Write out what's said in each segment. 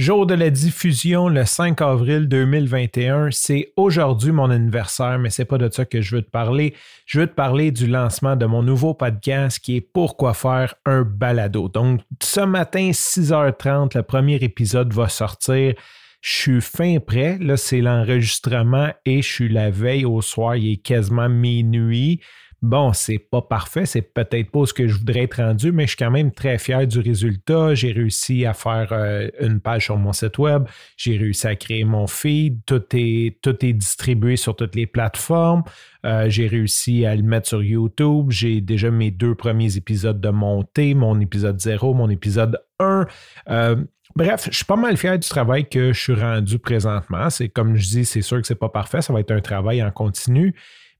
Jour de la diffusion, le 5 avril 2021, c'est aujourd'hui mon anniversaire, mais c'est pas de ça que je veux te parler. Je veux te parler du lancement de mon nouveau podcast qui est Pourquoi faire un balado. Donc, ce matin, 6h30, le premier épisode va sortir. Je suis fin prêt. Là, c'est l'enregistrement et je suis la veille au soir. Il est quasiment minuit. Bon, c'est pas parfait, c'est peut-être pas ce que je voudrais être rendu, mais je suis quand même très fier du résultat. J'ai réussi à faire euh, une page sur mon site web, j'ai réussi à créer mon feed, tout est, tout est distribué sur toutes les plateformes. Euh, j'ai réussi à le mettre sur YouTube. J'ai déjà mes deux premiers épisodes de montée, mon épisode 0, mon épisode 1. Euh, bref, je suis pas mal fier du travail que je suis rendu présentement. C'est comme je dis, c'est sûr que c'est pas parfait, ça va être un travail en continu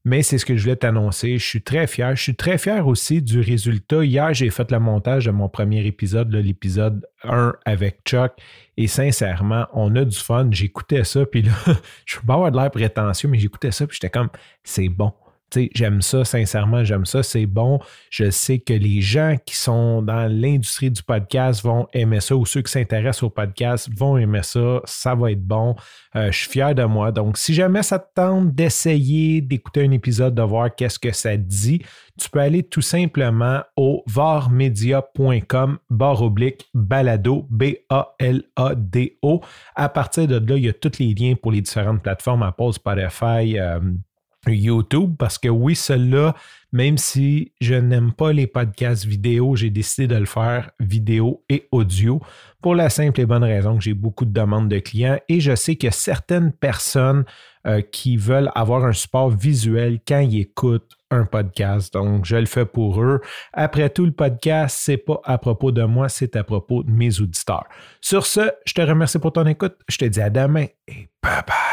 mais c'est ce que je voulais t'annoncer. Je suis très fier. Je suis très fier aussi du résultat. Hier, j'ai fait le montage de mon premier épisode, l'épisode 1 avec Chuck. Et sincèrement, on a du fun. J'écoutais ça, puis là, je peux pas avoir de l'air prétentieux, mais j'écoutais ça, puis j'étais comme, c'est bon j'aime ça, sincèrement, j'aime ça, c'est bon. Je sais que les gens qui sont dans l'industrie du podcast vont aimer ça ou ceux qui s'intéressent au podcast vont aimer ça. Ça va être bon. Euh, je suis fier de moi. Donc, si jamais ça te tente d'essayer d'écouter un épisode, de voir qu'est-ce que ça dit, tu peux aller tout simplement au varmedia.com barre oblique balado, B-A-L-A-D-O. À partir de là, il y a tous les liens pour les différentes plateformes, Apple, Spotify, euh, YouTube parce que oui, cela, même si je n'aime pas les podcasts vidéo, j'ai décidé de le faire vidéo et audio pour la simple et bonne raison que j'ai beaucoup de demandes de clients et je sais que certaines personnes euh, qui veulent avoir un support visuel quand ils écoutent un podcast. Donc, je le fais pour eux. Après tout, le podcast, c'est pas à propos de moi, c'est à propos de mes auditeurs. Sur ce, je te remercie pour ton écoute. Je te dis à demain et bye bye.